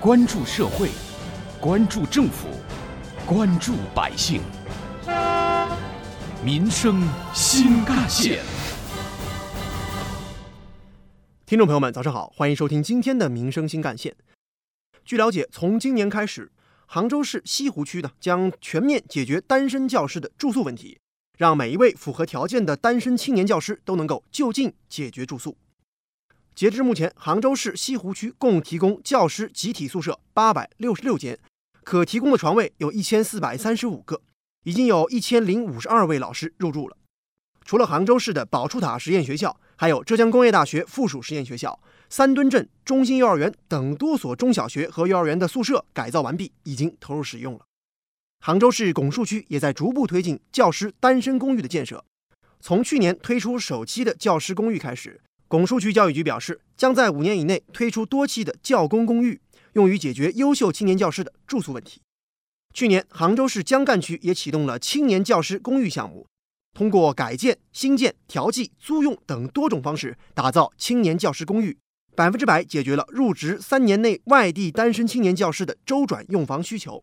关注社会，关注政府，关注百姓，民生新干线。听众朋友们，早上好，欢迎收听今天的《民生新干线》。据了解，从今年开始，杭州市西湖区呢将全面解决单身教师的住宿问题，让每一位符合条件的单身青年教师都能够就近解决住宿。截至目前，杭州市西湖区共提供教师集体宿舍八百六十六间，可提供的床位有一千四百三十五个，已经有一千零五十二位老师入住了。除了杭州市的宝树塔实验学校，还有浙江工业大学附属实验学校、三墩镇中心幼儿园等多所中小学和幼儿园的宿舍改造完毕，已经投入使用了。杭州市拱墅区也在逐步推进教师单身公寓的建设。从去年推出首期的教师公寓开始。拱墅区教育局表示，将在五年以内推出多期的教工公寓，用于解决优秀青年教师的住宿问题。去年，杭州市江干区也启动了青年教师公寓项目，通过改建、新建、调剂、租用等多种方式，打造青年教师公寓，百分之百解决了入职三年内外地单身青年教师的周转用房需求。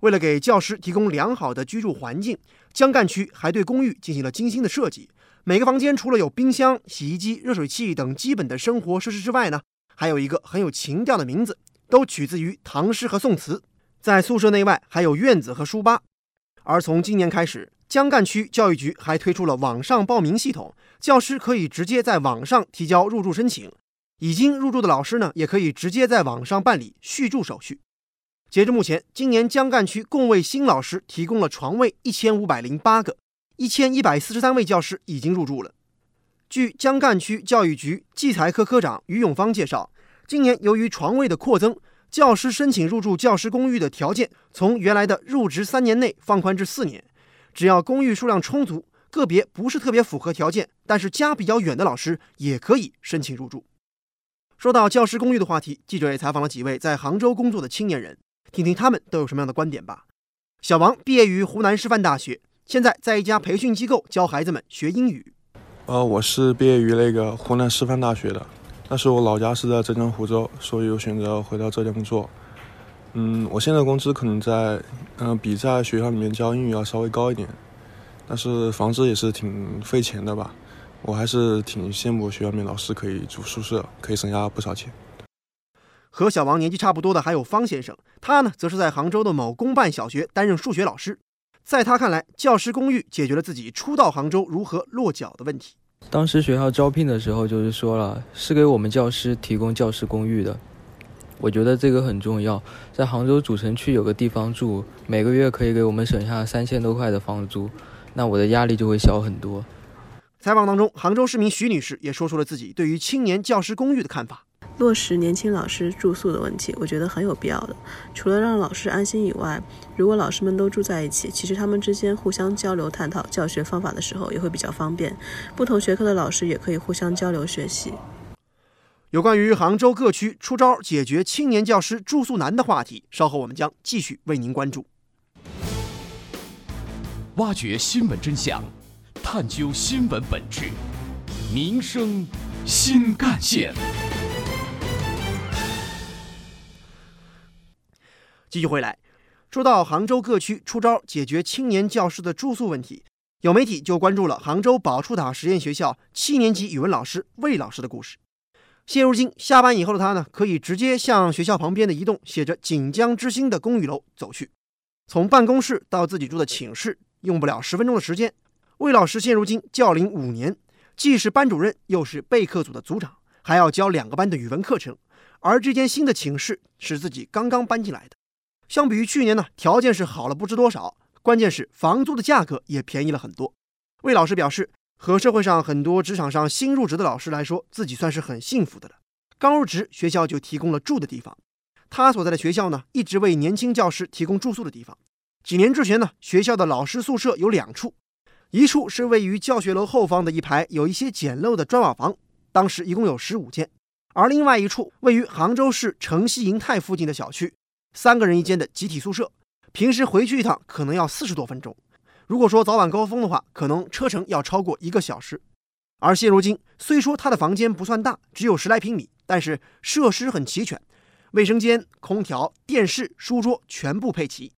为了给教师提供良好的居住环境，江干区还对公寓进行了精心的设计。每个房间除了有冰箱、洗衣机、热水器等基本的生活设施之外呢，还有一个很有情调的名字，都取自于唐诗和宋词。在宿舍内外还有院子和书吧。而从今年开始，江干区教育局还推出了网上报名系统，教师可以直接在网上提交入住申请。已经入住的老师呢，也可以直接在网上办理续住手续。截至目前，今年江干区共为新老师提供了床位一千五百零八个。一千一百四十三位教师已经入住了。据江干区教育局计财科科长于永芳介绍，今年由于床位的扩增，教师申请入住教师公寓的条件从原来的入职三年内放宽至四年。只要公寓数量充足，个别不是特别符合条件，但是家比较远的老师也可以申请入住。说到教师公寓的话题，记者也采访了几位在杭州工作的青年人，听听他们都有什么样的观点吧。小王毕业于湖南师范大学。现在在一家培训机构教孩子们学英语。呃，我是毕业于那个湖南师范大学的，但是我老家是在浙江湖州，所以我选择回到浙江工作。嗯，我现在工资可能在，嗯，比在学校里面教英语要稍微高一点，但是房子也是挺费钱的吧。我还是挺羡慕学校里面老师可以住宿舍，可以省下不少钱。和小王年纪差不多的还有方先生，他呢则是在杭州的某公办小学担任数学老师。在他看来，教师公寓解决了自己初到杭州如何落脚的问题。当时学校招聘的时候，就是说了是给我们教师提供教师公寓的。我觉得这个很重要，在杭州主城区有个地方住，每个月可以给我们省下三千多块的房租，那我的压力就会小很多。采访当中，杭州市民徐女士也说出了自己对于青年教师公寓的看法。落实年轻老师住宿的问题，我觉得很有必要的。除了让老师安心以外，如果老师们都住在一起，其实他们之间互相交流、探讨教学方法的时候也会比较方便。不同学科的老师也可以互相交流学习。有关于杭州各区出招解决青年教师住宿难的话题，稍后我们将继续为您关注。挖掘新闻真相，探究新闻本质，民生新干线。继续回来，说到杭州各区出招解决青年教师的住宿问题，有媒体就关注了杭州宝树塔实验学校七年级语文老师魏老师的故事。现如今下班以后的他呢，可以直接向学校旁边的一栋写着“锦江之星”的公寓楼走去，从办公室到自己住的寝室用不了十分钟的时间。魏老师现如今教龄五年，既是班主任，又是备课组的组长，还要教两个班的语文课程。而这间新的寝室是自己刚刚搬进来的。相比于去年呢，条件是好了不知多少，关键是房租的价格也便宜了很多。魏老师表示，和社会上很多职场上新入职的老师来说，自己算是很幸福的了。刚入职，学校就提供了住的地方。他所在的学校呢，一直为年轻教师提供住宿的地方。几年之前呢，学校的老师宿舍有两处，一处是位于教学楼后方的一排有一些简陋的砖瓦房，当时一共有十五间；而另外一处位于杭州市城西银泰附近的小区。三个人一间的集体宿舍，平时回去一趟可能要四十多分钟。如果说早晚高峰的话，可能车程要超过一个小时。而现如今，虽说他的房间不算大，只有十来平米，但是设施很齐全。卫生间、空调、电视、书桌全部配齐。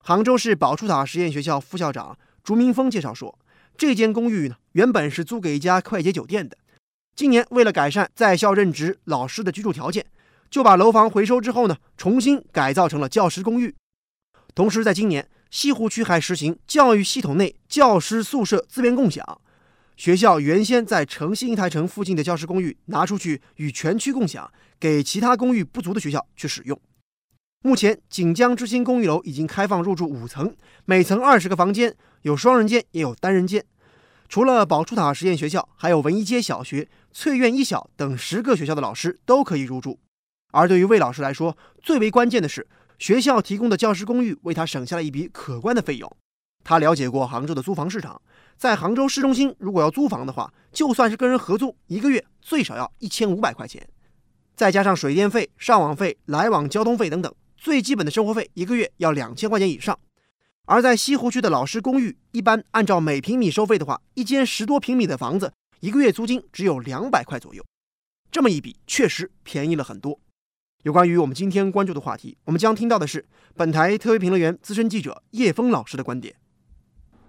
杭州市宝树塔实验学校副校长朱明峰介绍说，这间公寓呢原本是租给一家快捷酒店的，今年为了改善在校任职老师的居住条件，就把楼房回收之后呢，重新改造成了教师公寓。同时，在今年西湖区还实行教育系统内教师宿舍资源共享。学校原先在城西银台城附近的教师公寓拿出去与全区共享，给其他公寓不足的学校去使用。目前锦江之星公寓楼已经开放入住五层，每层二十个房间，有双人间也有单人间。除了宝珠塔实验学校，还有文一街小学、翠苑一小等十个学校的老师都可以入住。而对于魏老师来说，最为关键的是学校提供的教师公寓为他省下了一笔可观的费用。他了解过杭州的租房市场。在杭州市中心，如果要租房的话，就算是跟人合租，一个月最少要一千五百块钱，再加上水电费、上网费、来往交通费等等，最基本的生活费一个月要两千块钱以上。而在西湖区的老师公寓，一般按照每平米收费的话，一间十多平米的房子，一个月租金只有两百块左右。这么一比，确实便宜了很多。有关于我们今天关注的话题，我们将听到的是本台特约评论员、资深记者叶峰老师的观点。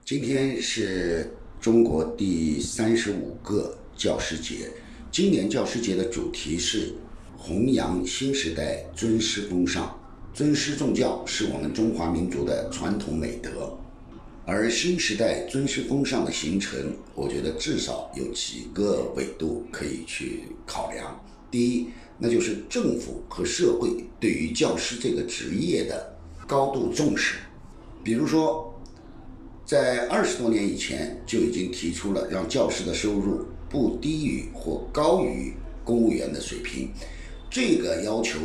今天是中国第三十五个教师节。今年教师节的主题是弘扬新时代尊师风尚。尊师重教是我们中华民族的传统美德，而新时代尊师风尚的形成，我觉得至少有几个维度可以去考量。第一，那就是政府和社会对于教师这个职业的高度重视，比如说。在二十多年以前就已经提出了让教师的收入不低于或高于公务员的水平，这个要求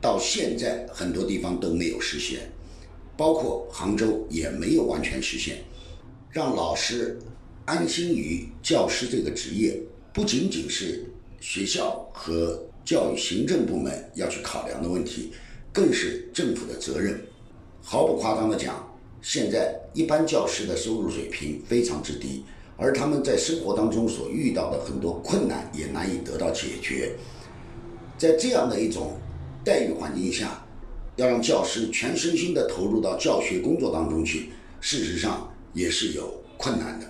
到现在很多地方都没有实现，包括杭州也没有完全实现。让老师安心于教师这个职业，不仅仅是学校和教育行政部门要去考量的问题，更是政府的责任。毫不夸张的讲。现在一般教师的收入水平非常之低，而他们在生活当中所遇到的很多困难也难以得到解决。在这样的一种待遇环境下，要让教师全身心的投入到教学工作当中去，事实上也是有困难的。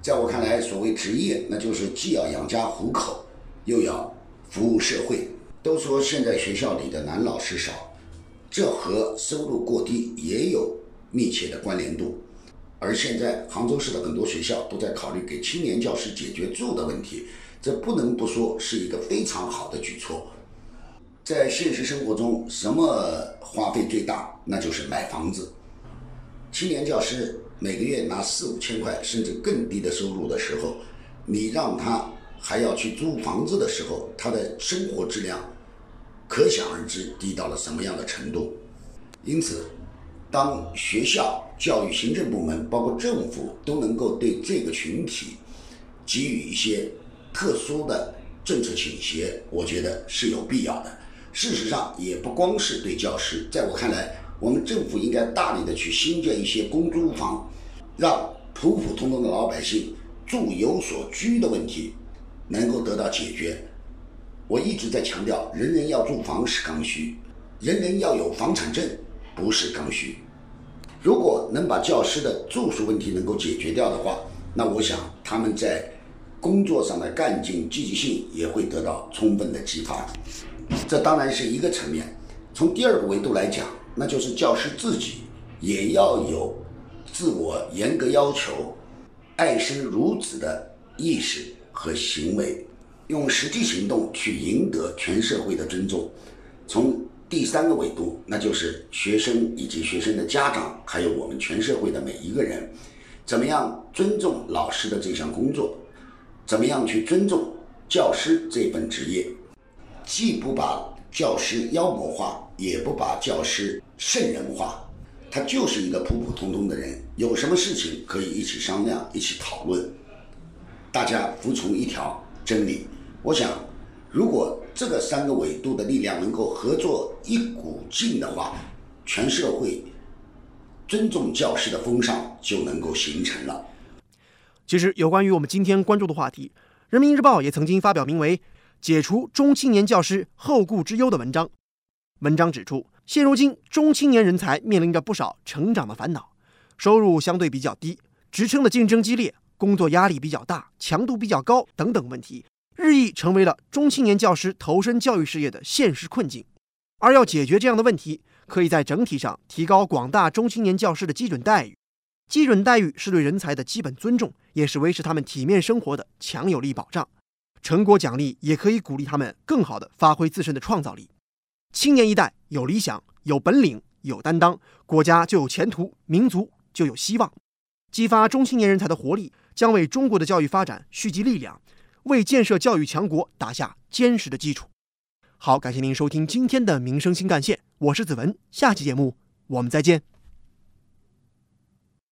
在我看来，所谓职业，那就是既要养家糊口，又要服务社会。都说现在学校里的男老师少，这和收入过低也有。密切的关联度，而现在杭州市的很多学校都在考虑给青年教师解决住的问题，这不能不说是一个非常好的举措。在现实生活中，什么花费最大？那就是买房子。青年教师每个月拿四五千块甚至更低的收入的时候，你让他还要去租房子的时候，他的生活质量可想而知低到了什么样的程度。因此。当学校、教育行政部门，包括政府，都能够对这个群体给予一些特殊的政策倾斜，我觉得是有必要的。事实上，也不光是对教师，在我看来，我们政府应该大力的去新建一些公租房，让普普通通的老百姓住有所居的问题能够得到解决。我一直在强调，人人要住房是刚需，人人要有房产证。不是刚需。如果能把教师的住宿问题能够解决掉的话，那我想他们在工作上的干劲、积极性也会得到充分的激发。这当然是一个层面。从第二个维度来讲，那就是教师自己也要有自我严格要求、爱生如子的意识和行为，用实际行动去赢得全社会的尊重。从第三个维度，那就是学生以及学生的家长，还有我们全社会的每一个人，怎么样尊重老师的这项工作？怎么样去尊重教师这份职业？既不把教师妖魔化，也不把教师圣人化，他就是一个普普通通的人。有什么事情可以一起商量、一起讨论，大家服从一条真理。我想。如果这个三个维度的力量能够合作一股劲的话，全社会尊重教师的风尚就能够形成了。其实，有关于我们今天关注的话题，《人民日报》也曾经发表名为《解除中青年教师后顾之忧的文章。文章指出，现如今中青年人才面临着不少成长的烦恼，收入相对比较低，职称的竞争激烈，工作压力比较大，强度比较高等等问题，日益成为了中青年教师投身教育事业的现实困境。而要解决这样的问题，可以在整体上提高广大中青年教师的基准待遇。基准待遇是对人才的基本尊重，也是维持他们体面生活的强有力保障。成果奖励也可以鼓励他们更好地发挥自身的创造力。青年一代有理想、有本领、有担当，国家就有前途，民族就有希望。激发中青年人才的活力，将为中国的教育发展蓄积力量，为建设教育强国打下坚实的基础。好，感谢您收听今天的民生新干线，我是子文，下期节目我们再见。